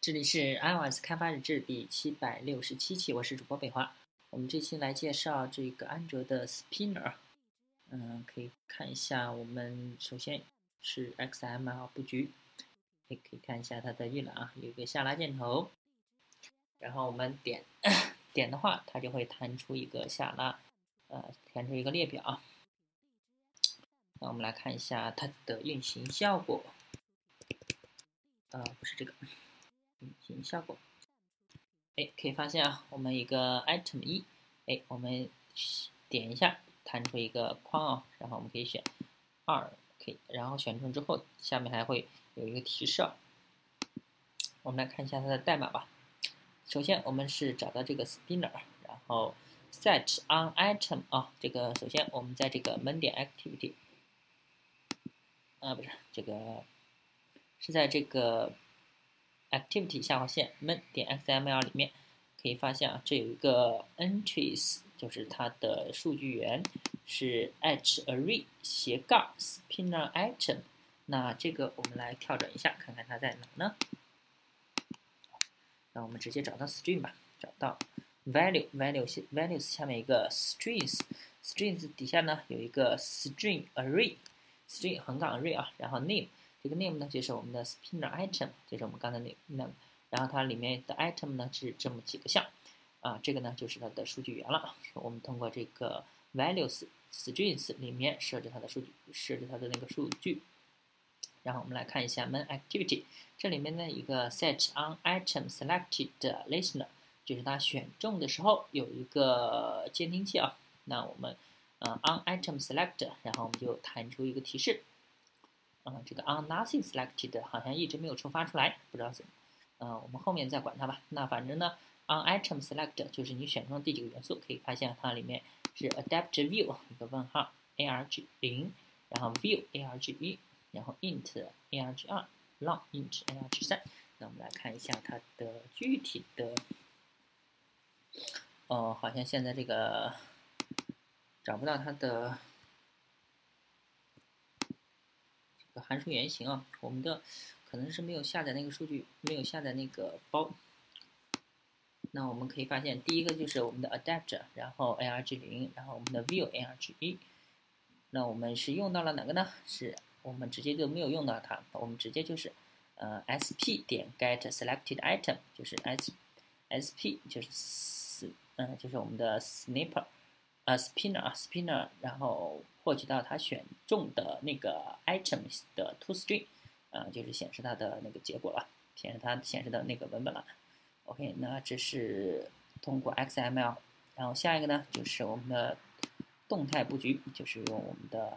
这里是 iOS 开发日志第七百六十七期，我是主播北华。我们这期来介绍这个安卓的 Spinner。嗯，可以看一下，我们首先是 XML 布局，也可以看一下它的预览啊，有一个下拉箭头，然后我们点点的话，它就会弹出一个下拉，呃，弹出一个列表。那我们来看一下它的运行效果。呃，不是这个。运行效果，哎，可以发现啊，我们一个 item 一，哎，我们点一下，弹出一个框啊，然后我们可以选二，可以，然后选中之后，下面还会有一个提示啊。我们来看一下它的代码吧。首先，我们是找到这个 spinner，然后 set on item 啊，这个首先我们在这个 main 点 activity，啊，不是这个，是在这个。Activity 下划线 main 点 xml 里面可以发现啊，这有一个 entries，就是它的数据源是 h array 斜杠 spinner item。那这个我们来跳转一下，看看它在哪呢？那我们直接找到 string 吧，找到 value value values 下面一个 strings，strings 底下呢有一个 string array，string 横杠 array 啊，然后 name。这个 name 呢，就是我们的 spinner item，就是我们刚才那那，然后它里面的 item 呢是这么几个项，啊，这个呢就是它的数据源了。我们通过这个 values strings 里面设置它的数据，设置它的那个数据。然后我们来看一下 main activity，这里面呢一个 set on item selected listener，就是它选中的时候有一个监听器啊。那我们呃 on item select，然后我们就弹出一个提示。啊，这个 on nothing selected 好像一直没有触发出来，不知道怎么，呃，我们后面再管它吧。那反正呢，on item select 就是你选中第几个元素，可以发现它里面是 adapt view 一个问号 arg 零，然后 view arg 一，然后 int arg 二，long int arg 三。那我们来看一下它的具体的，哦，好像现在这个找不到它的。函数原型啊，我们的可能是没有下载那个数据，没有下载那个包。那我们可以发现，第一个就是我们的 adapter，然后 arg 零，然后我们的 view arg 一。那我们是用到了哪个呢？是我们直接就没有用到它，我们直接就是呃 sp 点 get selected item，就是 s sp 就是 s 嗯就是我们的 snipper。呃，spinner 啊，spinner，然后获取到它选中的那个 items 的 toString，呃，就是显示它的那个结果了，显示它显示的那个文本了。OK，那这是通过 XML，然后下一个呢，就是我们的动态布局，就是用我们的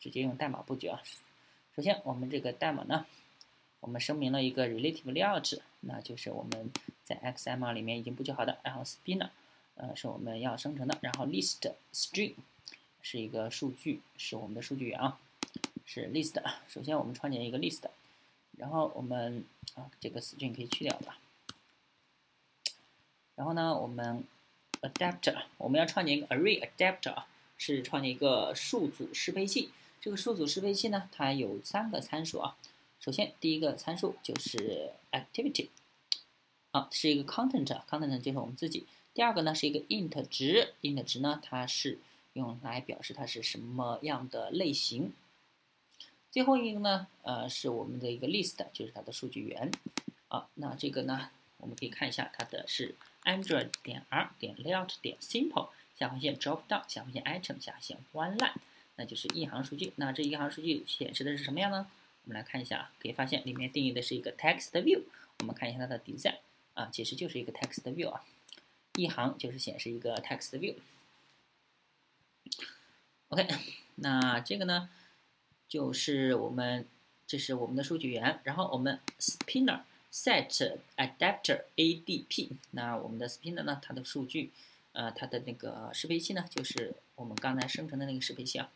直接用代码布局啊。首先，我们这个代码呢，我们声明了一个 relative layout，那就是我们在 XML 里面已经布局好的，然后 spinner。呃，是我们要生成的。然后 list string 是一个数据，是我们的数据源啊，是 list。首先我们创建一个 list，然后我们啊这个 string 可以去掉吧。然后呢，我们 adapter 我们要创建一个 array adapter，是创建一个数组适配器。这个数组适配器呢，它有三个参数啊。首先第一个参数就是 activity，啊是一个 content，content 就是我们自己。第二个呢是一个 int 值，int 值呢它是用来表示它是什么样的类型。最后一个呢，呃，是我们的一个 list，就是它的数据源。啊，那这个呢，我们可以看一下它的是 android 点 r 点 layout 点 simple 下划线 drop down 下划线 item 下划线 one line，那就是一行数据。那这一行数据显示的是什么样呢？我们来看一下，可以发现里面定义的是一个 text view。我们看一下它的 design，啊，其实就是一个 text view 啊。一行就是显示一个 text view。OK，那这个呢，就是我们这是我们的数据源，然后我们 spinner set adapter adp，那我们的 spinner 呢，它的数据，呃，它的那个适配器呢，就是我们刚才生成的那个适配器啊。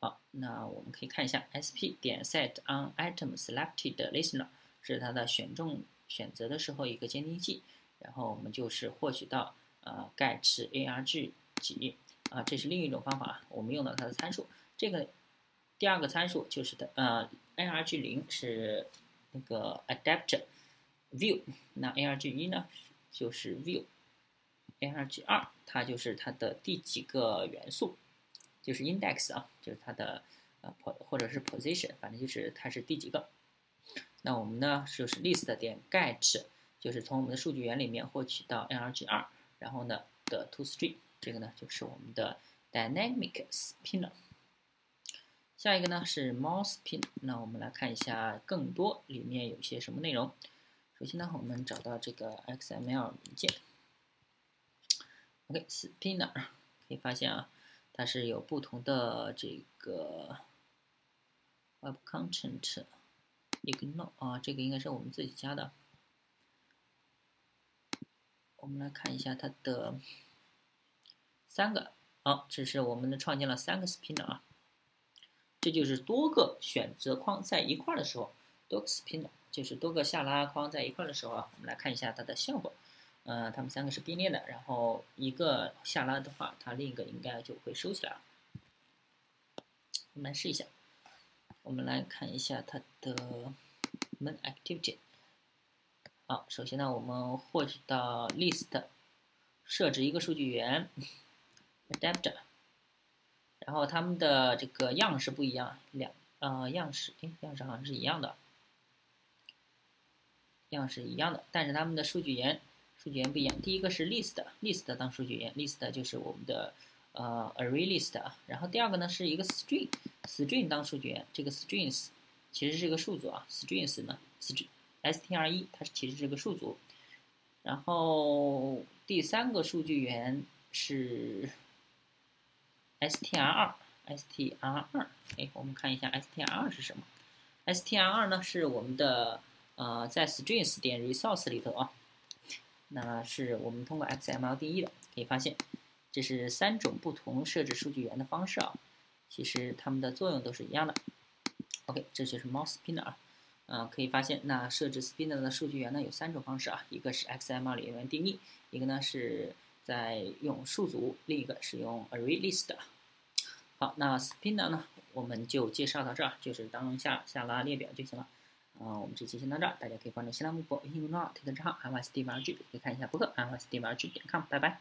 好，那我们可以看一下 sp 点 set on item selected listener，是它的选中选择的时候一个监听器。然后我们就是获取到呃 get arg 几啊，这是另一种方法，我们用到它的参数。这个第二个参数就是的呃 arg 零是那个 adapter，view，那 arg 一呢就是 view，arg 二它就是它的第几个元素，就是 index 啊，就是它的呃 po 或者是 position，反正就是它是第几个。那我们呢就是 list 点 get，就是从我们的数据源里面获取到 arg 二，然后呢的 toString，这个呢就是我们的 dynamic spinner。下一个呢是 mousepin，那我们来看一下更多里面有些什么内容。首先呢，我们找到这个 XML 文件，OK，spinner 可以发现啊，它是有不同的这个 web content。Ignore 啊，这个应该是我们自己加的。我们来看一下它的三个，好，这是我们的创建了三个 spinner 啊，这就是多个选择框在一块的时候，多个 spinner 就是多个下拉框在一块的时候啊，我们来看一下它的效果。呃，它们三个是并列的，然后一个下拉的话，它另一个应该就会收起来了。我们来试一下。我们来看一下它的 main activity。好，首先呢，我们获取到 list，设置一个数据源 adapter，然后它们的这个样式不一样，两呃样式，哎，样式好像是一样的，样式一样的，但是它们的数据源数据源不一样。第一个是 list，list 当数据源，list 就是我们的。呃，array list，然后第二个呢是一个 string String 当数据源，这个 strings 其实是个数组啊，strings 呢，Str S T R 一它其实是个数组，然后第三个数据源是 str 二，str 二，哎，我们看一下 str 二是什么？str 二呢是我们的呃在 strings 点 resource 里头啊，那是我们通过 XML 定义的，可以发现。这是三种不同设置数据源的方式啊，其实它们的作用都是一样的。OK，这就是 mousespinner 啊，呃，可以发现那设置 spinner 的数据源呢有三种方式啊，一个是 XML 里面定义，一个呢是在用数组，另一个是用 array list。好，那 spinner 呢我们就介绍到这儿，就是当下下拉列表就行了。啊，我们这期先到这儿，大家可以关注新浪微博、微信公众号、推特账号 m s d v r g 可以看一下博客 m s d v r g 点 com，拜拜。